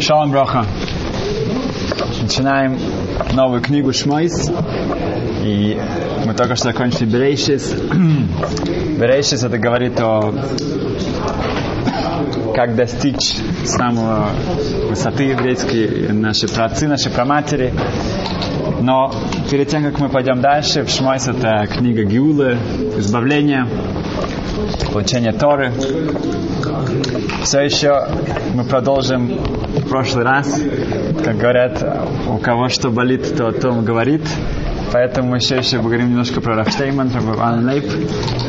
Шалом Броха. Начинаем новую книгу Шмойс. И мы только что закончили Берейшис. Берейшис это говорит о как достичь самого высоты еврейской, наши праотцы, наши праматери. Но перед тем, как мы пойдем дальше, в Шмойс это книга Гиулы, избавление, получение Торы. Все еще мы продолжим прошлый раз, как говорят, у кого что болит, то о том говорит. Поэтому мы еще еще поговорим немножко про Рафштейман, про Ван Лейб,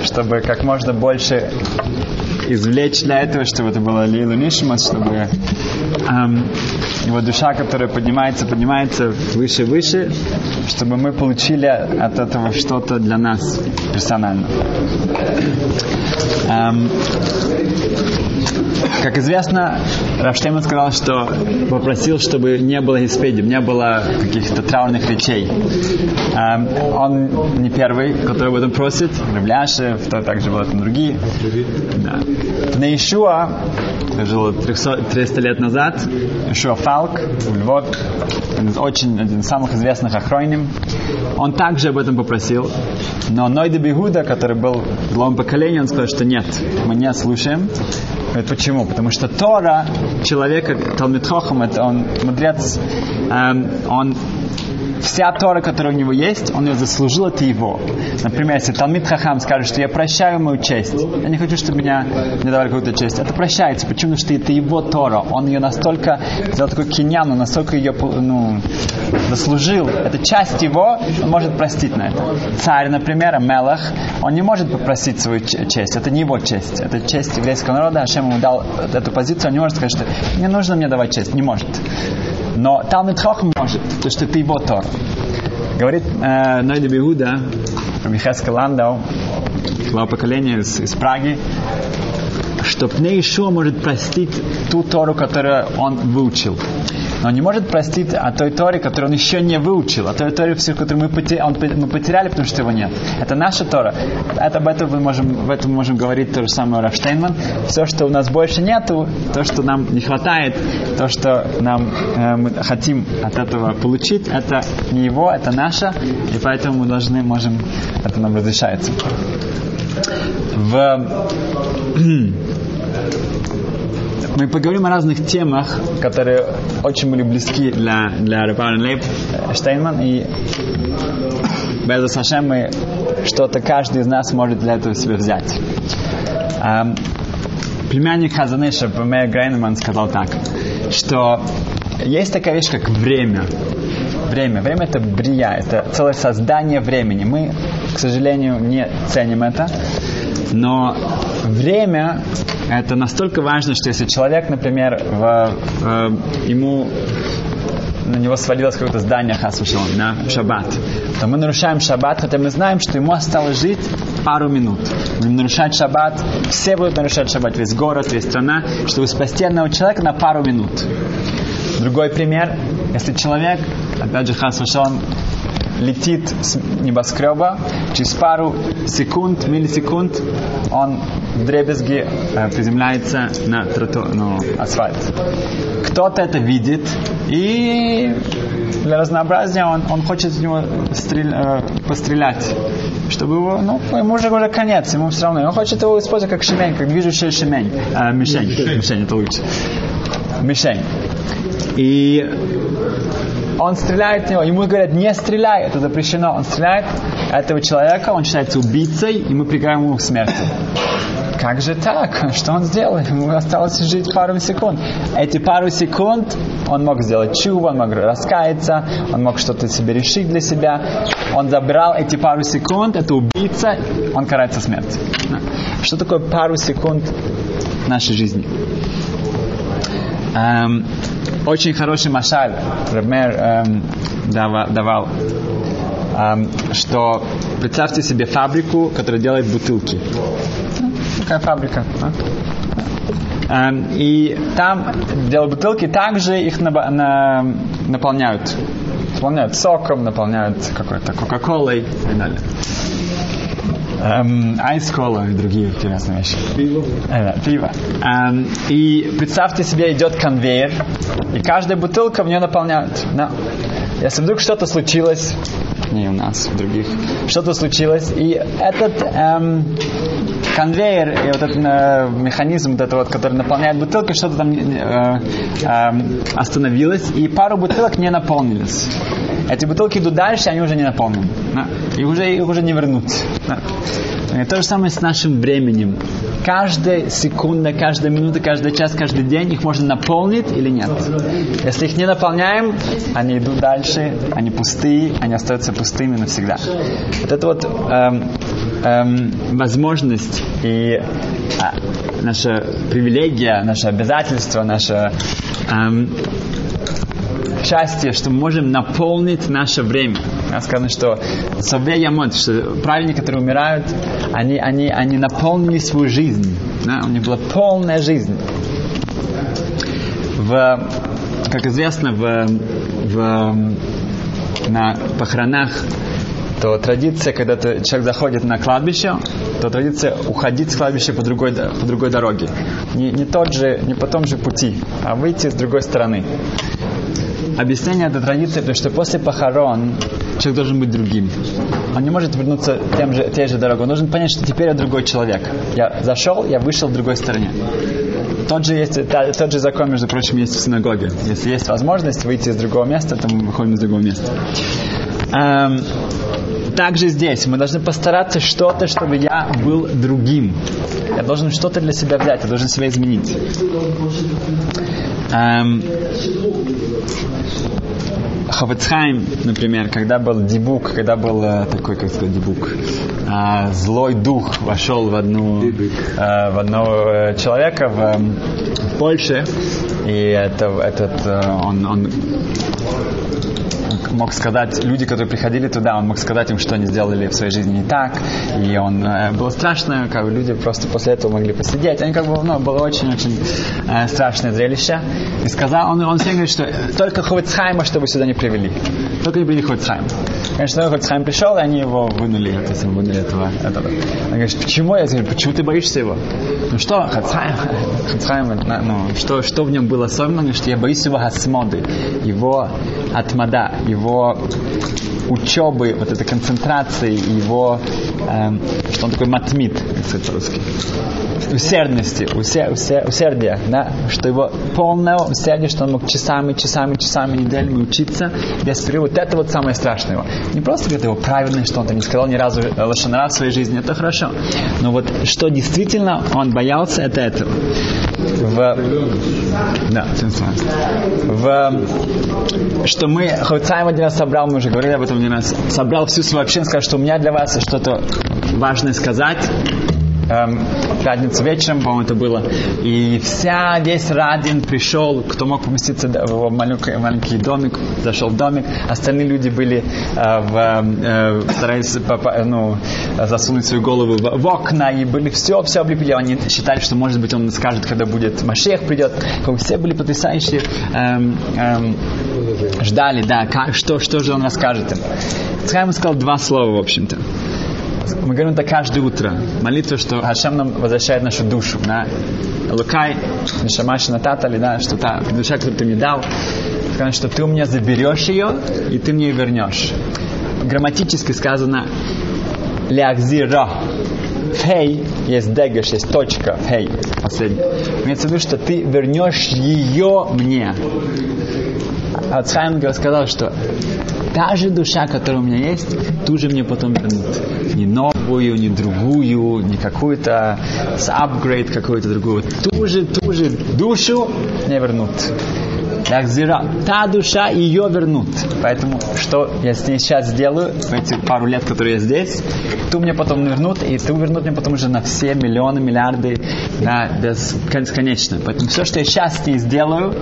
чтобы как можно больше извлечь для этого, чтобы это было Лилу Нишмас, чтобы эм, его душа, которая поднимается, поднимается выше выше, чтобы мы получили от этого что-то для нас персонально. Эм, как известно, Рафштейман сказал, что попросил, чтобы не было испедим, не было каких-то траурных речей. Эм, он не первый, который об этом просит. Рыбляшев, то также было там другие. Да. На Ишуа, жил 300, 300 лет назад, Ишуа Фалк Львов, очень один из самых известных охроним. Он также об этом попросил. Но Нойда Бигуда, который был в новом поколении, он сказал, что нет, мы не слушаем. Говорит, почему? Потому что Тора человека, Талмит Хохам, это он мудрец, эм, он вся Тора, которая у него есть, он ее заслужил, это его. Например, если Талмит Хахам скажет, что я прощаю мою честь, я не хочу, чтобы меня не давали какую-то честь, это прощается. Почему? Потому что это его Тора. Он ее настолько сделал такой киньян, он настолько ее ну, заслужил. Это часть его, он может простить на это. Царь, например, Мелах, он не может попросить свою честь. Это не его честь. Это честь еврейского народа. Ашем ему дал эту позицию. Он не может сказать, что не нужно мне давать честь. Не может. Но Талмит Хохам может, потому что это его Тор. Говорит э, Нойда Бигуда, Михаска Ландау, глава поколения из, из Праги, что Пней Ишуа может простить ту Тору, которую он выучил. Но он не может простить о той Торе, которую он еще не выучил, о той Торе, которую мы, потеряли, он, мы потеряли, потому что его нет. Это наша Тора. Это, об этом мы можем, в этом можем говорить то же самое Рафштейнман. Все, что у нас больше нету, то, что нам не хватает, то, что нам э, мы хотим от этого получить, это не его, это наше, и поэтому мы должны, можем, это нам разрешается. В мы поговорим о разных темах, которые очень были близки для, для Рапауна Лейб Штейнман. И без Сашем мы что-то каждый из нас может для этого себе взять. Um, племянник Хазаныша, Памея Грейнман, сказал так, что есть такая вещь, как время. Время. Время это брия, это целое создание времени. Мы, к сожалению, не ценим это. Но время это настолько важно, что если человек, например, в, в, ему на него свалилось какое-то здание Хасушалом на шаббат, то мы нарушаем шаббат, хотя мы знаем, что ему осталось жить пару минут. Будем нарушать шаббат, все будут нарушать шаббат, весь город, весь страна, чтобы спасти одного человека на пару минут. Другой пример, если человек, опять же, Хасушалом, летит с небоскреба, через пару секунд, миллисекунд, он в дребезги э, приземляется на троту, ну, асфальт. Кто-то это видит, и для разнообразия он, он хочет в него стрель, э, пострелять. Чтобы его, ну, ему уже, уже конец, ему все равно. Он хочет его использовать как шемень, как движущая шемень. Э, мишень. Мишень. Это лучше. Мишень. И он стреляет в него, ему говорят, не стреляй, это запрещено. Он стреляет этого человека, он считается убийцей, и мы приговариваем ему к смерти. Как же так? Что он сделал? Ему осталось жить пару секунд. Эти пару секунд он мог сделать чуву, он мог раскаяться, он мог что-то себе решить для себя. Он забрал эти пару секунд, это убийца, он карается смертью. Что такое пару секунд нашей жизни? Эм, очень хороший машаль Рамер эм, давал, давал эм, что представьте себе фабрику, которая делает бутылки. Какая фабрика? А? И там делают бутылки, также их на, на, наполняют. Наполняют соком, наполняют какой-то кока-колой и так далее. эм, айс-кола и другие интересные вещи. Пиво. Э, пиво. Эм, и представьте себе, идет конвейер, и каждая бутылка в нее наполняют. Да. Если вдруг что-то случилось, не у нас, у других, что-то случилось, и этот эм, конвейер и вот этот э, механизм, вот это вот, который наполняет бутылки, что-то там э, э, остановилось, и пару бутылок не наполнились. Эти бутылки идут дальше, они уже не наполнены. Да? И уже, их уже не вернуть. Да? То же самое с нашим временем. Каждая секунда, каждая минута, каждый час, каждый день их можно наполнить или нет. Если их не наполняем, они идут дальше, они пустые, они остаются пустыми навсегда. Вот это вот эм, эм, возможность и а, наша привилегия, наше обязательство, наше эм, счастье, что мы можем наполнить наше время. Сказано, что Саве Ямот, что праведники, которые умирают, они, они, они наполнили свою жизнь. Да? У них была полная жизнь. В, как известно, в, в, на похоронах то традиция, когда ты, человек заходит на кладбище, то традиция уходить с кладбища по другой, по другой дороге. Не, не, тот же, не по том же пути, а выйти с другой стороны объяснение этой традиции, потому что после похорон человек должен быть другим. Он не может вернуться тем же, той же дорогой. Он должен понять, что теперь я другой человек. Я зашел, я вышел в другой стороне. Тот же, есть, тот же закон, между прочим, есть в синагоге. Если есть возможность выйти из другого места, то мы выходим из другого места. Эм, также здесь мы должны постараться что-то, чтобы я был другим. Я должен что-то для себя взять, я должен себя изменить. Эм, Хавецхайм, например, когда был дебук, когда был э, такой, как сказать, дебук, э, злой дух вошел в одну, э, в одного э, человека в, в Польше, и это, этот, э, он, он мог сказать, люди, которые приходили туда, он мог сказать им, что они сделали в своей жизни не так. И он э, было страшно, как бы люди просто после этого могли посидеть. Они как бы, ну, было очень-очень э, страшное зрелище. И сказал, он, он всем говорит, что только Ховецхайма, чтобы сюда не привели. Только не привели Ховецхайма. Конечно, Ховецхайм пришел, и они его вынули, то есть вынули этого, этого. Он говорит, почему? Я говорю, почему ты боишься его? Ну что, Хацхайм, Хацхайм, ну, что, что в нем было особенно, что я боюсь его хасмоды, его атмада, его учебы, вот этой концентрации, его, эм, что он такой матмит, сказать по-русски, усердности, усе, усе, усердия, да, что его полное усердие, что он мог часами, часами, часами, неделями учиться без перерыва. Вот это вот самое страшное. Не просто говорит его правильное, что он там не сказал ни разу лошадь в своей жизни, это хорошо. Но вот что действительно он боялся, это этого. В, да, в, что мы, Хавцаем один раз собрал, мы уже говорили об этом один раз, собрал всю свою общину, сказал, что у меня для вас что-то важное сказать, эм, пятницу вечером, по-моему, это было. И вся, весь Радин пришел, кто мог поместиться в маленький, маленький домик, зашел в домик. Остальные люди были э, в, э, старались ну, засунуть свою голову в, в окна, и были все, все облепили. Они считали, что, может быть, он скажет, когда будет Машех придет. Все были потрясающие. Эм, эм, ждали, да, как, что, что же он расскажет им. Цхайм сказал два слова, в общем-то мы говорим это каждое утро. Молитва, что Хашем нам возвращает нашу душу. Да? Лукай, Нишамаши Нататали, да, что та душа, которую ты мне дал, что ты у меня заберешь ее, и ты мне ее вернешь. Грамматически сказано Лягзира. Хей, есть дегеш, есть точка, хей, последний. Имеется в виду, что ты вернешь ее мне. Ацхайм сказал, что та же душа, которая у меня есть, ту же мне потом вернут. Не новую, не другую, не какую-то с апгрейд какую-то другую. Ту же, ту же душу не вернут. Так зира, та душа ее вернут. Поэтому что я с ней сейчас сделаю, в эти пару лет, которые я здесь, ту мне потом вернут, и ту вернут мне потом уже на все миллионы, миллиарды, на бесконечно. Поэтому все, что я сейчас с ней сделаю,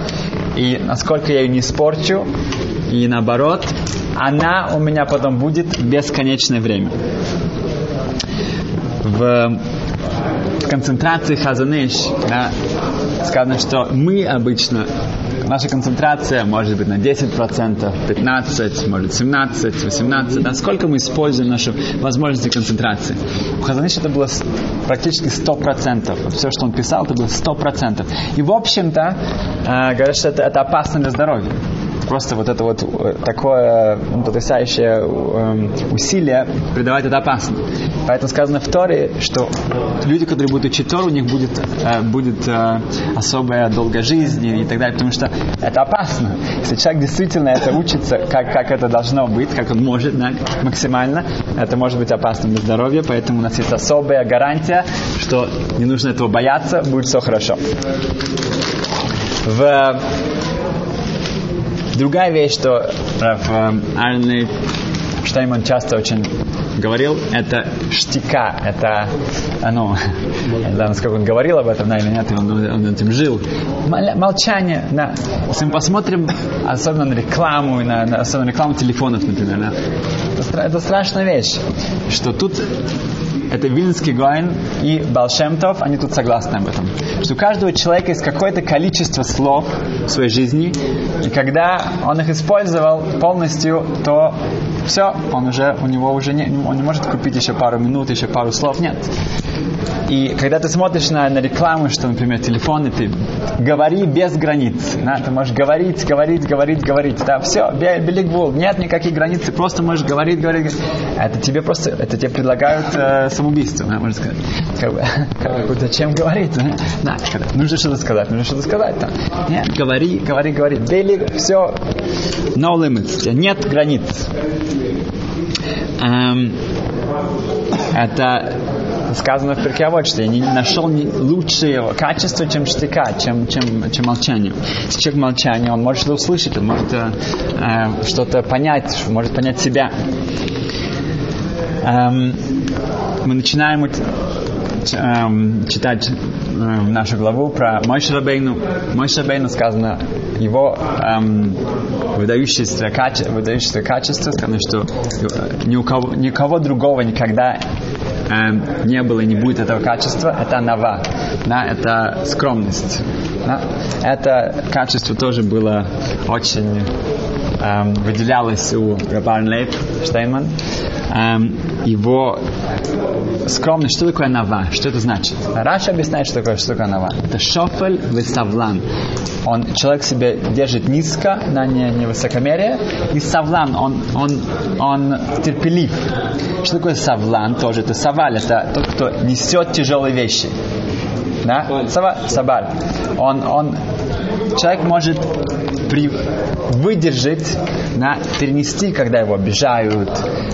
и насколько я ее не испорчу, и наоборот, она у меня потом будет бесконечное время. В концентрации Хазанеш да, сказано, что мы обычно наша концентрация может быть на 10%, 15%, может 17, 18, да, сколько мы используем наши возможности концентрации. У Хазаныша это было практически 100%. Все, что он писал, это было 100%. И, в общем-то, э, говорят, что это, это опасно для здоровья просто вот это вот э, такое потрясающее э, усилие придавать это опасно. Поэтому сказано в Торе, что люди, которые будут учить Тору, у них будет, э, будет особая долгая жизнь и так далее, потому что это опасно. Если человек действительно это учится, как, как это должно быть, как он может да, максимально, это может быть опасно для здоровья, поэтому у нас есть особая гарантия, что не нужно этого бояться, будет все хорошо. В Другая вещь, что Раф Арни Штейман часто очень говорил, это штика, это, ну, не знаю, насколько он говорил об этом, да, или нет, он, он этим жил. Молчание, да. Если мы посмотрим, особенно на рекламу, на, на особенно рекламу телефонов, например, да, это, это страшная вещь, что тут это Вильнский Гоин и Балшемтов, они тут согласны об этом. Что у каждого человека есть какое-то количество слов в своей жизни, и когда он их использовал полностью, то все, он уже, у него уже не, он не может купить еще пару минут, еще пару слов, нет. И когда ты смотришь на, на рекламу, что, например, телефоны, ты говори без границ. Да? Ты можешь говорить, говорить, говорить, говорить. Да, все, Белигвул, нет никаких границ, ты просто можешь говорить, говорить. говорить. Это тебе просто, это тебе предлагают э, самоубийство, да, можно сказать. Как бы, как бы, зачем говорить? Да, да когда, нужно что-то сказать, нужно что-то сказать. Да. Нет, говори, говори, говори. Бели, все, no limits, нет границ. Эм, это сказано в я не нашел лучшее качество, чем штыка, чем, чем, чем молчание. Если человек молчание, он может что-то услышать, он может э, э, что-то понять, может понять себя. Эм, мы начинаем эм, читать эм, нашу главу про Мой Шрабейну сказано, его эм, выдающееся, каче, выдающееся качество, сказано, что ни у кого, никого другого никогда э, не было и не будет этого качества, это нава, да, это скромность. Да. Это качество тоже было очень эм, выделялось у Рабан Лейб Штейнман. Эм, его скромность, что такое нава, что это значит? Раша объясняет, что такое, что такое нава. Это шофель высавлан. Он, человек себя держит низко, на не, не высокомерие, и савлан, он, он, он терпелив. Что такое савлан? Тоже это саваль, это тот, кто несет тяжелые вещи. Да? Сава, сабаль. Он, он, человек может при, выдержать, да, перенести, когда его обижают,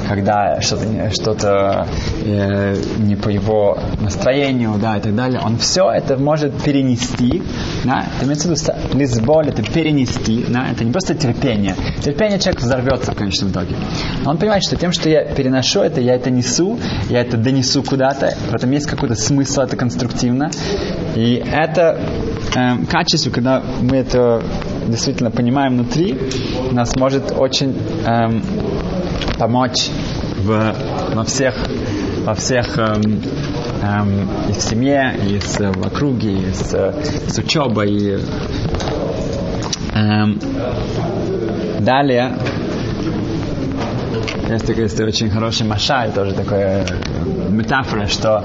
когда что-то, что-то э, не по его настроению, да, и так далее. Он все это может перенести, да, это имеется в виду лизболь, это перенести, да, это не просто терпение. Терпение человек взорвется в конечном итоге. Но он понимает, что тем, что я переношу это, я это несу, я это донесу куда-то, в этом есть какой-то смысл, это конструктивно. И это э, качество, когда мы это действительно понимаем внутри, нас может очень эм, помочь в, во всех, во всех эм, эм, и в семье, и с, в округе, и с, с учебой. И, эм, далее есть такой есть очень хороший машаль, тоже такая метафора, что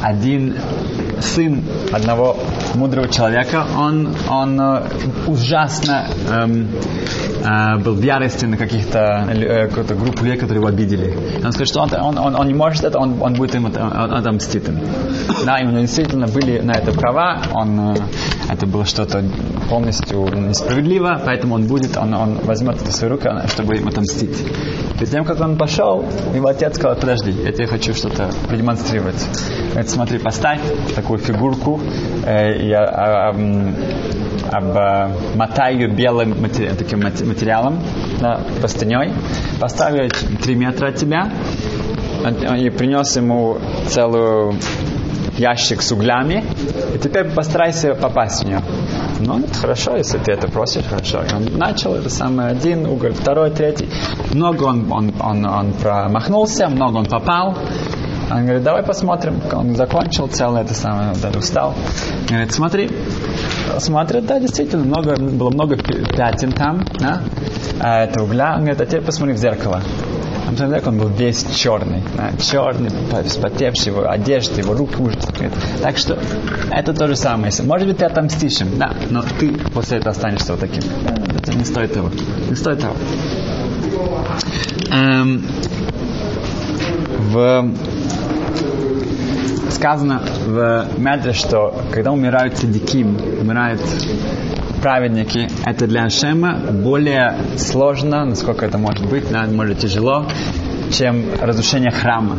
один сын одного мудрого человека, он, он э, ужасно эм, э, был в ярости на каких-то э, какую-то группу людей, которые его обидели. Он сказал, что он, он, он, он не может это, он, он будет им отомстить им. Да, и у него действительно были на это права, он, э, это было что-то полностью несправедливо, поэтому он будет, он, он возьмет это в свои руки, чтобы им отомстить. Перед тем, как он пошел, его отец сказал, подожди, я тебе хочу что-то продемонстрировать. Говорит, смотри, поставь такую фигурку, э, я а, а, обмотаю ее белым матери, таким материалом, да, поставь ее 3 метра от тебя, и принес ему целую ящик с углями, и теперь постарайся попасть в нее. Ну, это хорошо, если ты это просишь, хорошо. И он начал, это самый один уголь, второй, третий. Много он, он, он, он промахнулся, много он попал. Он говорит, давай посмотрим. Он закончил целое это самое, это устал. Говорит, смотри. Смотрит, да, действительно, много, было много пятен там, да, а это угля. Он говорит, а теперь посмотри в зеркало. А потом он был весь черный, да, черный, вспотевший, его одежда, его руки ужас. Так что это то же самое. Может быть, ты отомстишь им, да, но ты после этого останешься вот таким. Это не стоит того. Не стоит того. Эм, в сказано в Медре, что когда умирают цадиким, умирают праведники, это для Ашема более сложно, насколько это может быть, может тяжело, чем разрушение храма.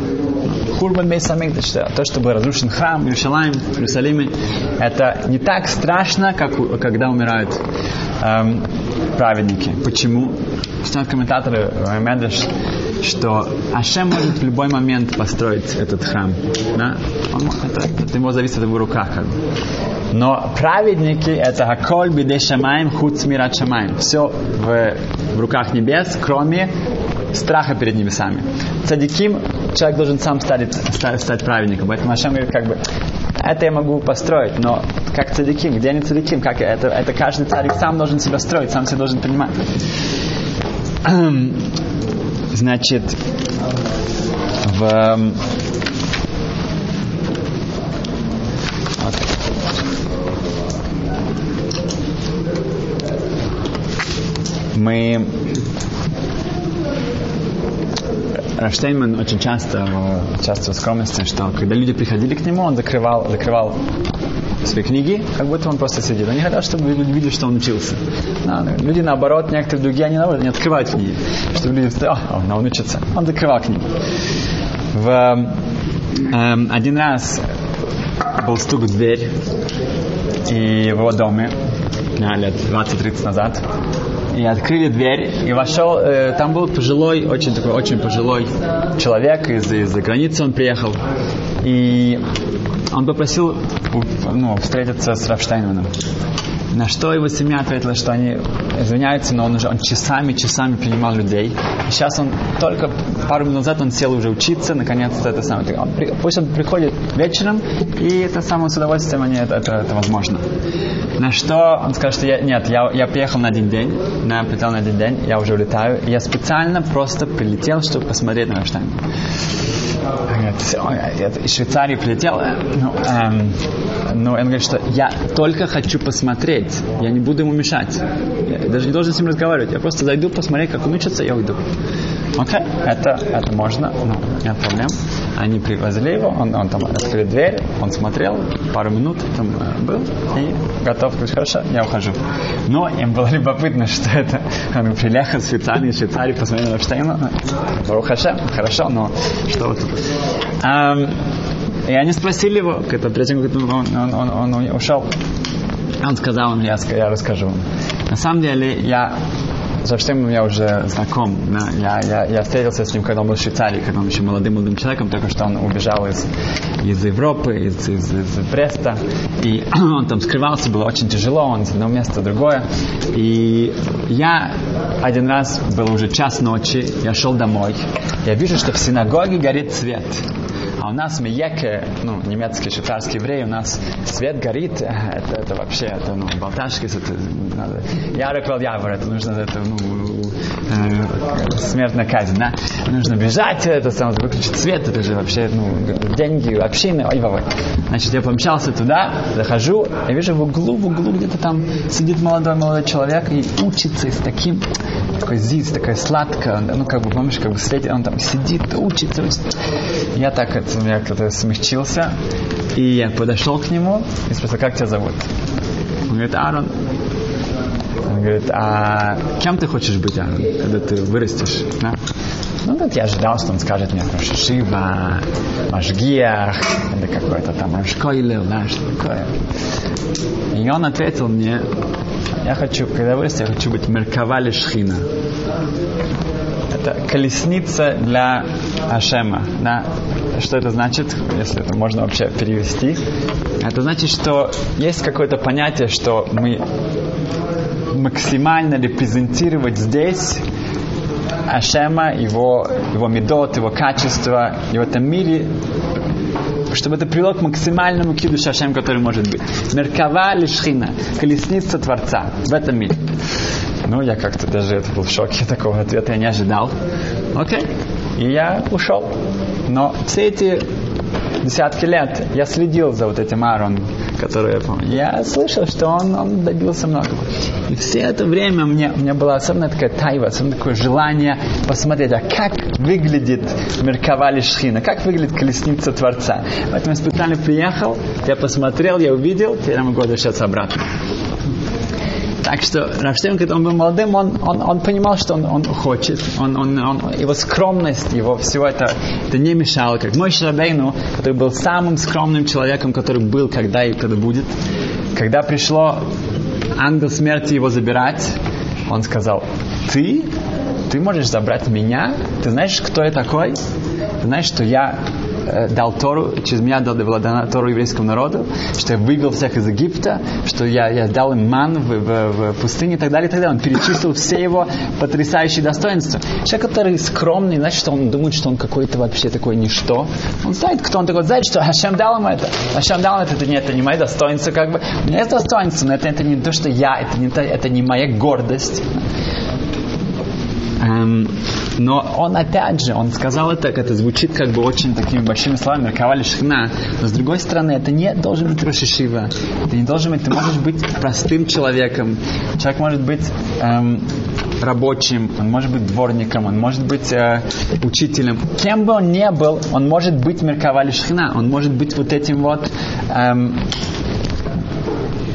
Хурбан Бейсамик, то, что был разрушен храм, в Иерусалиме, это не так страшно, как когда умирают эм, праведники. Почему? Читают комментаторы Медреш, что Ашем может в любой момент построить этот храм. Да? Он, это, это его зависит от его руках. Как. Но праведники это Хаколь биде шамаем худ мират шамаем. Все в, в руках небес, кроме страха перед небесами. Цадиким человек должен сам стать, стать, стать праведником. Поэтому Ашем говорит, как бы, это я могу построить, но как цадиким, где они цадиким, как это, это каждый царик сам должен себя строить, сам себя должен принимать. Значит, в мы Рафштейнман очень часто, часто в скромности, что когда люди приходили к нему, он закрывал, закрывал свои книги, как будто он просто сидит. Он не хотел, чтобы люди видели, что он учился. Да, люди наоборот, некоторые другие, они наоборот не открывают книги, чтобы люди сказали, о, он учится. Он закрывал книги. В, эм, один раз был стук в дверь и в его доме, лет 20-30 назад и открыли дверь, и вошел, э, там был пожилой, очень такой, очень пожилой человек из, из-за границы он приехал, и он попросил ну, встретиться с Рафштайнманом. На что его семья ответила, что они извиняются, но он уже он часами, часами принимал людей. И сейчас он только пару минут назад он сел уже учиться, наконец-то это самое. Он, пусть он приходит вечером, и это самое с удовольствием они это, это, это возможно. На что он сказал, что я, нет, я, я приехал на один день, на, прилетел на один день, я уже улетаю. Я специально просто прилетел, чтобы посмотреть на Рафштайн. Из Швейцарии прилетел, ну, эм, но он говорит, что я только хочу посмотреть, я не буду ему мешать. Я даже не должен с ним разговаривать, я просто зайду посмотреть, как он учится, я уйду. Окей, okay. это, это можно, ну, нет проблем. Они привозили его, он, он там открыл дверь, он смотрел, пару минут там э, был и готов, говорит, хорошо, я ухожу. Но им было любопытно, что это, он приехал специально из Швейцарии, посмотрел на Эпштейна, Барухаше, хорошо, но что вот тут? Um, и они спросили его, перед тем, он, он, он, он ушел, он сказал, я, я расскажу вам. На самом деле, я со Штеймом я уже знаком. Да? Я, я, я встретился с ним, когда он был в Швейцарии, когда он еще молодым молодым человеком, только что он убежал из, из Европы, из, из, из Бреста. И он там скрывался, было очень тяжело, он с одного места в другое. И я один раз, был уже час ночи, я шел домой, я вижу, что в синагоге горит свет. А у нас мияке, ну, немецкий, швейцарский еврей, у нас свет горит, это, это вообще, это, ну, болташки, это, надо, ярок явор, это нужно, это, ну, э, смертная казнь, да? Нужно бежать, это, сам, выключить свет, это же вообще, ну, деньги, общины, ой, ой. Значит, я помчался туда, захожу, я вижу в углу, в углу где-то там сидит молодой, молодой человек и учится с таким, такой зиц, такая сладкая, ну, как бы, помнишь, как бы светит, он там сидит, учится, учится. Я так это я как-то смягчился, и я подошел к нему и спросил, как тебя зовут? Он говорит, Аарон. Он говорит, а кем ты хочешь быть, Аарон, когда ты вырастешь? Да? Ну, вот я ожидал, что он скажет мне про Шива, Машгиях, или какой-то там Ашкойлер, да, что такое. И он ответил мне, я хочу, когда вырасту, я хочу быть Меркавали Шхина. Это колесница для Ашема. Да? Что это значит, если это можно вообще перевести? Это значит, что есть какое-то понятие, что мы максимально репрезентировать здесь Ашема, его, его медот, его качество, и в этом мире чтобы это привело к максимальному киду Шашем, который может быть. Меркава лишхина, колесница Творца в этом мире. Ну, я как-то даже это был в шоке, такого ответа я не ожидал. Окей. И я ушел. Но все эти десятки лет я следил за вот этим Аарон, который я помню. Я слышал, что он, он добился многого. И все это время мне, у меня была особенно такая тайва, особенно такое желание посмотреть, а как выглядит Меркавали Шхина, как выглядит колесница Творца. Поэтому я специально приехал, я посмотрел, я увидел, теперь я могу возвращаться обратно. Так что Рафштейн, когда он был молодым, он, он, он понимал, что он, он хочет. Он, он, он, его скромность, его всего это, это не мешало. Как мой Шрабейну, который был самым скромным человеком, который был когда и когда будет. Когда пришло ангел смерти его забирать, он сказал, ты? Ты можешь забрать меня? Ты знаешь, кто я такой? Ты знаешь, что я Э, дал Тору, через меня дал была дана Тору еврейскому народу, что я вывел всех из Египта, что я, я дал им ман в, в, в пустыне и так далее, и так далее. Он перечислил все его потрясающие достоинства. Человек, который скромный, значит, что он думает, что он какой-то вообще такой ничто. Он знает, кто он такой, знает, что Хашем дал ему это. Хашем дал ему это, это не, это не мои достоинства, как бы. У меня есть достоинства, но это, это не то, что я, это не, это не моя гордость. Эм, но он опять же, он сказал это, это звучит как бы очень такими большими словами, Равали Шхна, но с другой стороны, это не должен быть Рошишива, это не должен быть, ты можешь быть простым человеком, человек может быть эм, рабочим, он может быть дворником, он может быть э, учителем, кем бы он ни был, он может быть Меркавали Шхна, он может быть вот этим вот эм,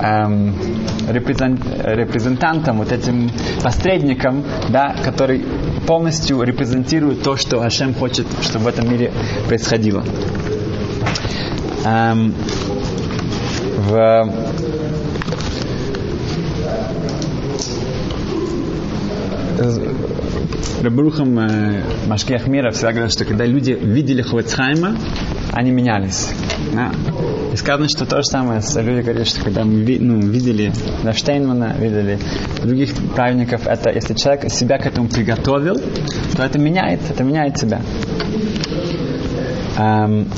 эм, репрезентантом, вот этим посредником, да, который полностью репрезентирует то, что Ашем хочет, чтобы в этом мире происходило. Эм, в Рабрухам э, Машкех Мира всегда говорят, что когда люди видели Хвецхайма, они менялись. Да. И сказано, что то же самое, люди говорят, что когда мы ну, видели да, Штейнмана, видели других праведников, это если человек себя к этому приготовил, то это меняет, это меняет себя. Эм,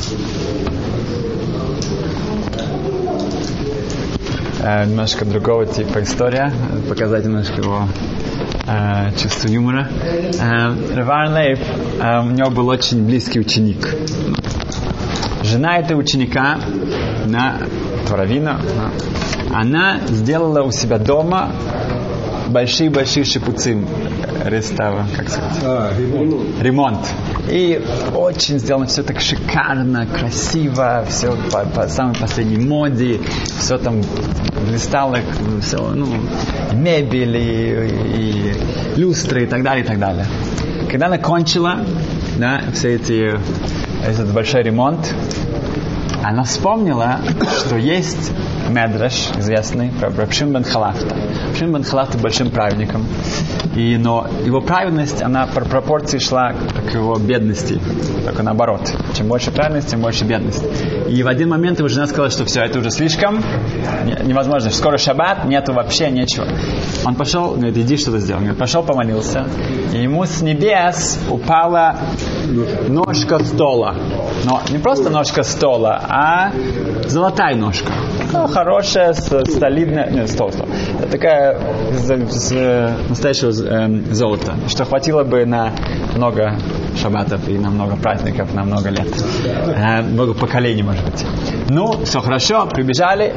э, немножко другого типа история, показать немножко его э, чувство юмора. Э, Раван Лейб, э, у него был очень близкий ученик. Жена этого ученика, на Творовина, она сделала у себя дома большие-большие шипуцы рестава, как сказать? А, ремонт. ремонт. И очень сделано все так шикарно, красиво, все по, по самой последней моде, все там блистало, все, ну, мебель и, и люстры и так далее, и так далее. Когда она кончила, да, все эти, этот большой ремонт, она вспомнила, что есть Медреш, известный, про Рабшим бен Халафта. Рабшим бен Халафта большим праведником. И, но его праведность, она по пропорции шла к его бедности. Только наоборот. Чем больше праведности, тем больше бедность. И в один момент его жена сказала, что все, это уже слишком невозможно. Скоро шаббат, нету вообще ничего. Он пошел, говорит, иди что-то сделай. Говорит, пошел, помолился. И ему с небес упала ножка стола. Но не просто ножка стола, а золотая ножка. Ну, хорошая, солидная, нет, стол, стол. Такая из, из настоящего э, золота, что хватило бы на много шабатов и на много праздников, на много лет. Э, много поколений, может быть. Ну, все хорошо, прибежали,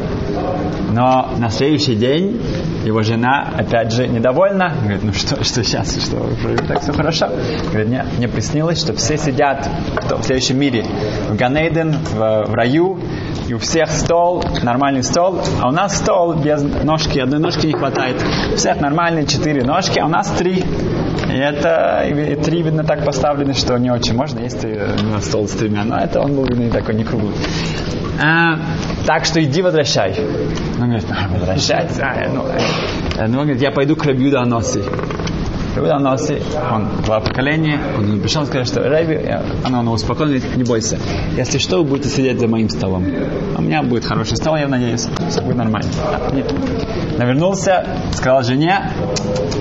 но на следующий день его жена, опять же, недовольна. Говорит, ну что, что сейчас, что так все хорошо. Говорит, нет, мне приснилось, что все сидят кто, в следующем мире. В Ганейден, в, в раю, и у всех стол, нормальный стол, а у нас стол без ножки, одной ножки не хватает. У всех нормальные четыре ножки, а у нас три. И это и три, видно, так поставлены, что не очень можно есть на стол с тремя. Но это он был, видно, такой не круглый. А, так что иди возвращай. Он говорит, а? А, ну, э, ну, он говорит, я пойду к Рабиуда Аноси. Рабиуда Носи, он два поколения, он пришел сказал, что Рэби, она его успокоила, не бойся, если что, вы будете сидеть за моим столом. У меня будет хороший стол, я надеюсь, все будет нормально. Нет. Навернулся, сказал жене,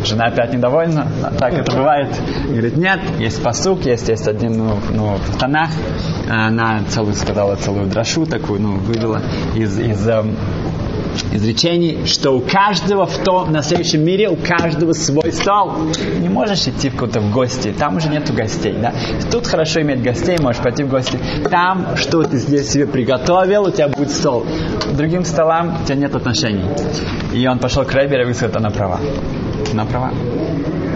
жена опять недовольна, так это бывает. Говорит, нет, есть посук, есть, есть один ну, ну, в Танах, она целую сказала целую дрошу такую, ну, вывела из, из эм, изречений, что у каждого в том, на следующем мире, у каждого свой стол. Не можешь идти куда-то в гости, там уже нету гостей, да. Тут хорошо иметь гостей, можешь пойти в гости. Там, что ты здесь себе приготовил, у тебя будет стол. К другим столам у тебя нет отношений. И он пошел к Реберу и сказал, она права. Она права.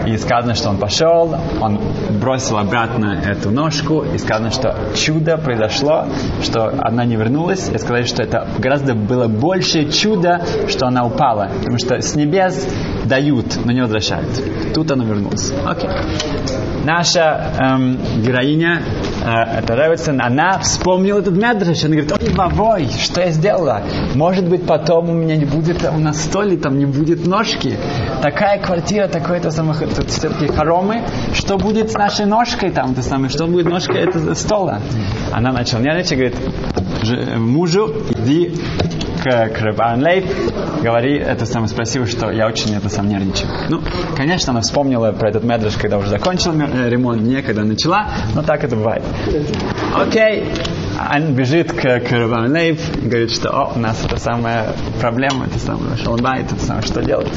И сказано, что он пошел, он бросил обратно эту ножку, и сказано, что чудо произошло, что она не вернулась, и сказали, что это гораздо было большее чудо, что она упала, потому что с небес дают, но не возвращают. Тут она вернулась. Окей. Наша эм, героиня, это Ревицин, она вспомнила этот медраж, она говорит, ой, вовой, что я сделала? Может быть, потом у меня не будет, у нас столе там не будет ножки. Такая квартира, такое-то самое, все-таки хоромы, что будет с нашей ножкой там, то самое, что будет ножкой этого стола? Она начала нервничать, говорит, мужу, иди к, Рабан Лейб, говори, это самое, спроси, что я очень это сам нервничаю. Ну, конечно, она вспомнила про этот медраж, когда уже закончил ремонт, не когда начала, но так это бывает. Окей, он бежит к, к Рабан Лейб, говорит, что о, у нас это самая проблема, это самое шалбайт, это самое, что делать.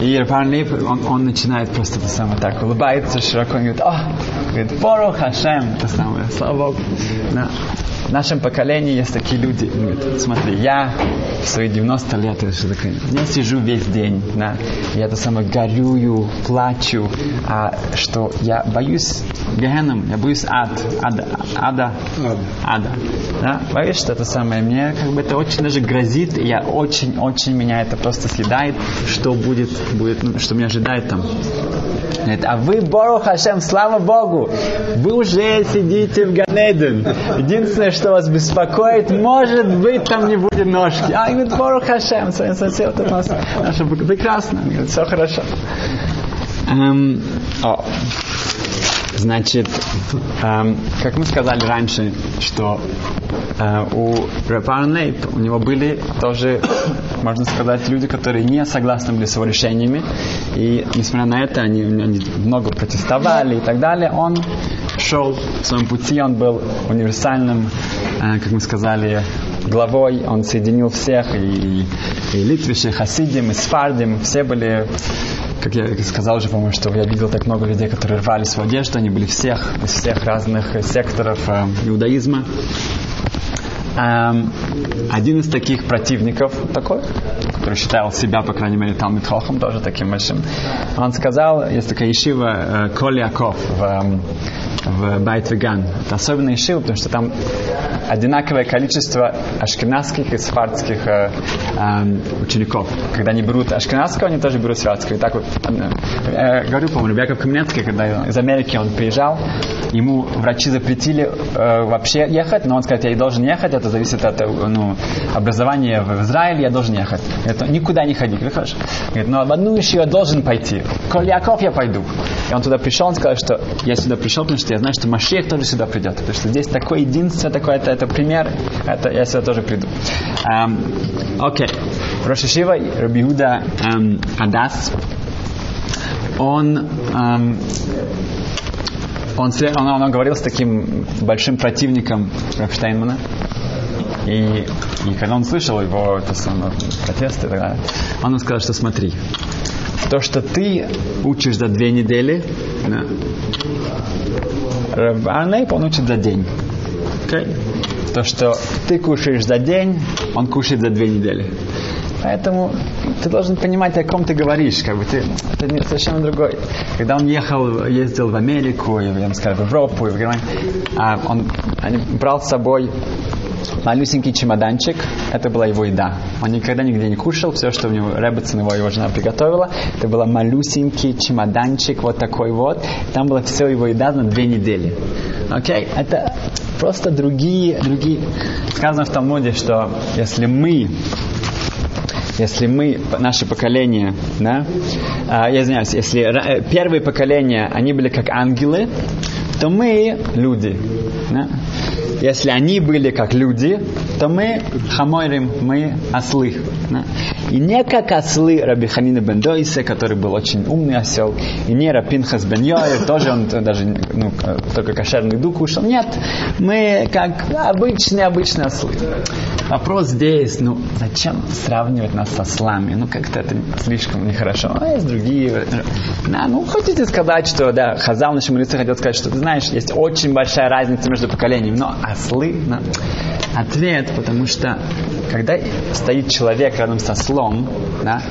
И Рабан он, он начинает просто это самое так, улыбается широко, и говорит, о, говорит, Борух Хашем, это самое, слава Богу. Да. В нашем поколении есть такие люди, говорят, смотри, я в свои 90 лет, я сижу весь день, да, я это самое горюю, плачу, а что я боюсь Гехеном, я боюсь ад, ада, ада, ада, да, боюсь, что это самое, мне как бы это очень даже грозит, я очень-очень меня это просто съедает, что будет, будет, ну, что меня ожидает там. Говорит, а вы, Бору Хашем, слава Богу, вы уже сидите в Ганеден. Единственное, что вас беспокоит, может быть, там не будет ножки. А, говорит, Бору Хашем, сосед, у нас наше прекрасно. Говорит, все хорошо. Эм, о. Значит, эм, как мы сказали раньше, что э, у Репарнейп у него были тоже, можно сказать, люди, которые не согласны были с его решениями. И несмотря на это, они, они много протестовали и так далее. Он шел в своем пути, он был универсальным, э, как мы сказали, главой, он соединил всех, и, и Литвиши, и Хасидим, и Сфардим, все были как я сказал уже, по-моему, что я видел так много людей, которые рвали свою одежду, они были всех, из всех разных секторов э, иудаизма. Эм, один из таких противников, такой, который считал себя, по крайней мере, там Хохом, тоже таким большим, он сказал, есть такая ишива э, Коляков в, в Байт-Веган. Это особенная ишива, потому что там одинаковое количество ашкенадских и сфардских э, э, учеников. Когда они берут ашкенадского, они тоже берут сфардского. И так вот, э, говорю, по-моему, Яков Каменецкий, когда из Америки он приезжал, ему врачи запретили э, вообще ехать, но он сказал, я должен ехать, это зависит от ну, образования в Израиле, я должен ехать. Это никуда не ходи. Говорит, хорошо. Говорит, но в одну еще я должен пойти. Коль Яков я пойду. И он туда пришел, он сказал, что я сюда пришел, потому что я знаю, что Машех тоже сюда придет. Потому что здесь такое единство, такое, это, пример, это я сюда тоже приду. Эм, окей. Рошишива Рабиуда эм, Адас, он эм, он, он, он говорил с таким большим противником Рафштейнмана. И, и когда он слышал его это самое, протесты он ему сказал, что смотри, то, что ты учишь за две недели, да, Арнейп он учит за день. Okay? То, что ты кушаешь за день, он кушает за две недели. Поэтому ты должен понимать, о ком ты говоришь. Как бы ты, это не, совершенно другой. Когда он ехал, ездил в Америку, я бы сказал, в Европу, и в Германию, а он, он брал с собой малюсенький чемоданчик, это была его еда. Он никогда нигде не кушал, все, что у него Ребетсон, его, его жена приготовила, это был малюсенький чемоданчик, вот такой вот. Там была все его еда на две недели. Окей? Okay? Это просто другие, другие. Сказано в Талмуде, что если мы если мы, наше поколение, да, а, я извиняюсь, если э, первые поколения, они были как ангелы, то мы люди. Да? Если они были как люди, то мы хамойрим, мы ослы. Да? И не как ослы Раби Ханина бен Дойсе, который был очень умный осел, и не Рапинхас бен Йоев, тоже он даже ну, только кошерный дух кушал. Нет, мы как обычные, обычные ослы. Вопрос здесь, ну, зачем сравнивать нас с ослами? Ну, как-то это слишком нехорошо. А есть другие. Да, ну, хотите сказать, что, да, Хазал наши мудрецы хотел сказать, что, ты знаешь, есть очень большая разница между поколениями, но ослы, да. Ответ, потому что, когда стоит человек рядом со слом, да,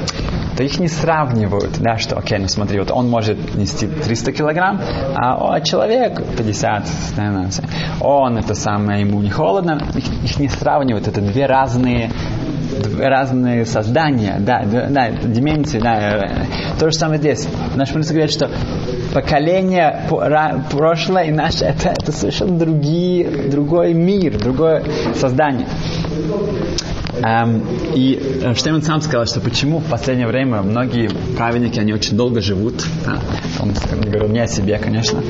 то их не сравнивают, да, что, окей, ну смотри, вот он может нести 300 килограмм, а о, человек 50, наверное, он это самое, ему не холодно, их, их не сравнивают, это две разные разные создания, да, да, деменции, да. То же самое здесь. Наш мудрец говорит, что поколение прошлое и наше это, это совершенно другие, другой мир, другое создание. Эм, и Штейман сам сказал, что почему в последнее время многие праведники, они очень долго живут. Да? Он говорил не о себе, конечно.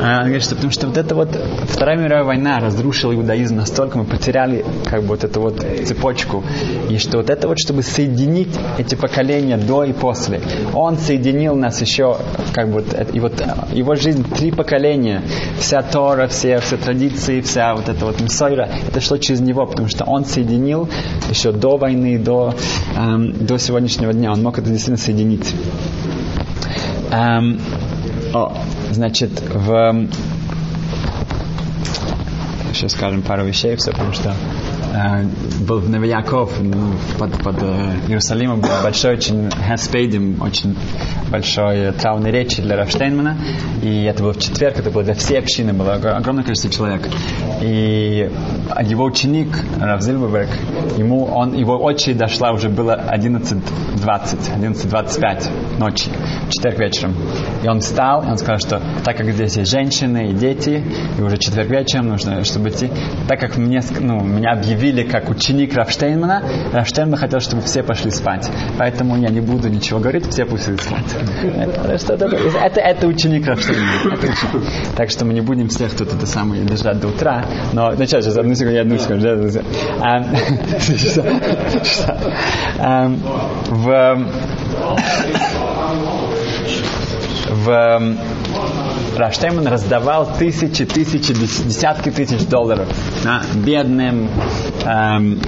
А, он говорит, что потому что вот эта вот Вторая мировая война разрушила иудаизм настолько, мы потеряли как бы вот эту вот цепочку. И что вот это вот, чтобы соединить эти поколения до и после, он соединил нас еще, как бы, и вот его жизнь три поколения, вся Тора, все, все традиции, вся вот эта вот Мсойра, это шло через него, потому что он соединил еще до войны, до, эм, до сегодняшнего дня. Он мог это действительно соединить. Эм, о, значит, в... Сейчас скажем пару вещей, все, потому что был в Новояков, под, под э, Иерусалимом был большой очень Хеспейдим, очень большой травной речи для Рафштейнмана. И это было в четверг, это было для всей общины, было огромное количество человек. И его ученик, Раф Зильберг, ему, он, его очередь дошла, уже было 11.20, 11.25 ночи, в четверг вечером. И он встал, и он сказал, что так как здесь есть женщины и дети, и уже четверг вечером нужно, чтобы идти, так как мне, ну, меня объявили как ученик Рафштейнмана, Рафштейнман хотел, чтобы все пошли спать. Поэтому я не буду ничего говорить, все пусть идут спать. Это, это, это, ученик Рафштейнмана. Так что мы не будем всех тут это самое держать до утра. Но, ну, сейчас, сейчас, одну секунду, одну секунду. В в Раштейман раздавал тысячи, тысячи, десятки тысяч долларов да, бедным, эм,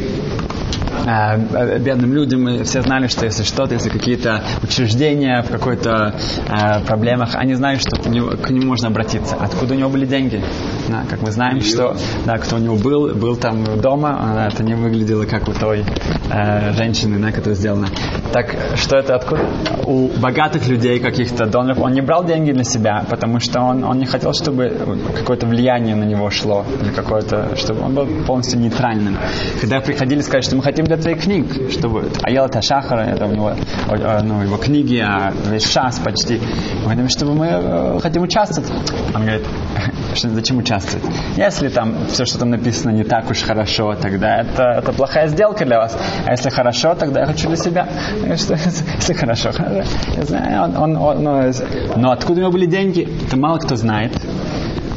э, бедным людям, и все знали, что если что-то, если какие-то учреждения в какой-то э, проблемах, они знали, что к нему, к нему можно обратиться. Откуда у него были деньги? Да, как мы знаем, что да, кто у него был, был там дома, а, это не выглядело как у той э, женщины, да, которая сделана. Так что это откуда? У богатых людей каких-то доноров он не брал деньги для себя, потому что он, он не хотел, чтобы какое-то влияние на него шло, или какое-то, чтобы он был полностью нейтральным. Когда приходили сказать, что мы хотим для твоих книг, чтобы Аяла Ташахара, это у него ну, его книги, а весь шас почти. Мы говорим, чтобы мы э, хотим участвовать. Он говорит, зачем участвовать? Если там все, что там написано, не так уж хорошо, тогда это, это плохая сделка для вас. А если хорошо, тогда я хочу для себя. Что, если хорошо, я знаю, он, он, он, но, но откуда у него были деньги, это мало кто знает.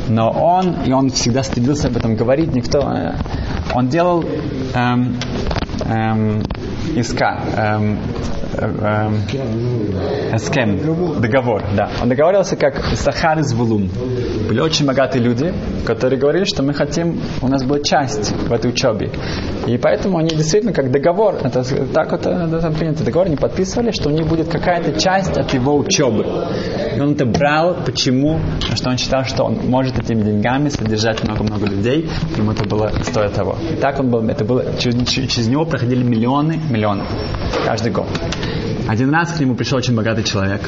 Но он, и он всегда стыдился об этом говорить, никто, э, он делал эм, эм, иска, эм, эм, эскем, договор, да. Он договаривался как Сахар из Вулум. Были очень богатые люди, которые говорили, что мы хотим, у нас была часть в этой учебе. И поэтому они действительно как договор, это так вот это принято договор, не подписывали, что у них будет какая-то часть от его учебы. И он это брал, почему? Потому что он считал, что он может этими деньгами содержать много-много людей, ему это было стоит того. И так он был, это было, через, через него проходили миллионы, миллионы каждый год. Один раз к нему пришел очень богатый человек,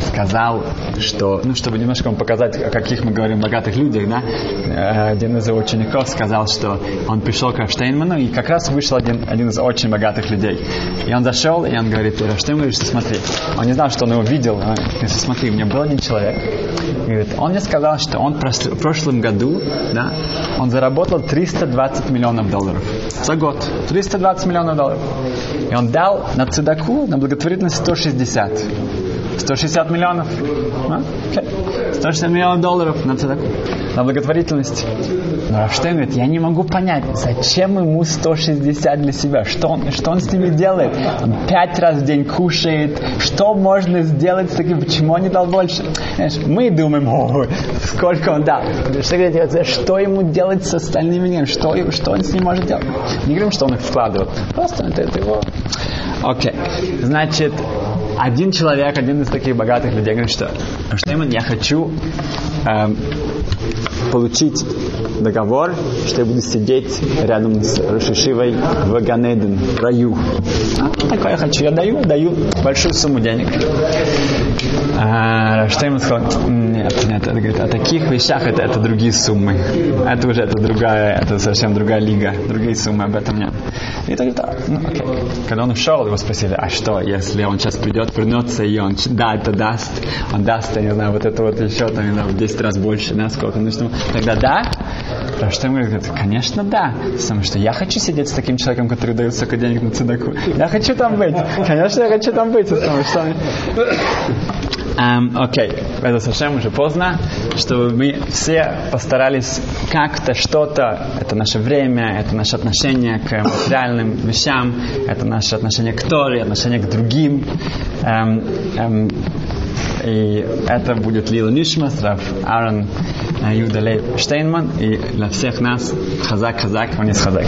сказал, что, ну, чтобы немножко вам показать, о каких мы говорим богатых людях, да, э, один из его учеников сказал, что он пришел к Рафштейнману, и как раз вышел один, один из очень богатых людей. И он зашел, и он говорит, Рафштейн говорит, что смотри, он не знал, что он его видел, он говорит, смотри, у меня был один человек, и говорит, он мне сказал, что он в прошлом году, да, он заработал 320 миллионов долларов за год, 320 миллионов долларов. И он дал на цедаку, на благотворительность 160. 160 миллионов. А? Okay. 160 миллионов долларов на. На благотворительность. Но Рафштейн говорит, я не могу понять, зачем ему 160 для себя? Что он, что он с ними делает? Он пять раз в день кушает. Что можно сделать с таким? Почему он не дал больше? Знаешь, мы думаем, о, сколько он дал. Что, что ему делать с остальными деньгами? Что, что он с ним может делать? Не говорим, что он их вкладывает. Просто это, это его... Окей. Okay. Значит, один человек, один из таких богатых людей говорит, что Штейман, я хочу эм, получить договор, что я буду сидеть рядом с Рошишивой в Ганеден, в раю. А, такое я хочу, я даю, даю большую сумму денег. А, Штейман сказал, нет, нет, это, говорит, о таких вещах это, это другие суммы. Это уже это другая, это совсем другая лига, другие суммы, об этом нет. И так, да, ну, окей. Когда он ушел, его спросили, а что, если он сейчас придет, вернется, и он, да, это даст, он даст, я не знаю, вот это вот еще, там, не знаю, в 10 раз больше, да, сколько, ну, что, тогда да? Потому что ему говорит, конечно, да. Потому что я хочу сидеть с таким человеком, который дает столько денег на цедаку. Я хочу там быть. Конечно, я хочу там быть. Потому что... Um, окей, это совсем уже поздно, чтобы мы все постарались как-то что-то, это наше время, это наше отношение к материальным вещам, это наше отношение к Торе, отношение к другим. Um, um, и это будет Лила Нишмас, Раф Аарон Юда Лейб Штейнман, и для всех нас Хазак Хазак, он есть Хазак.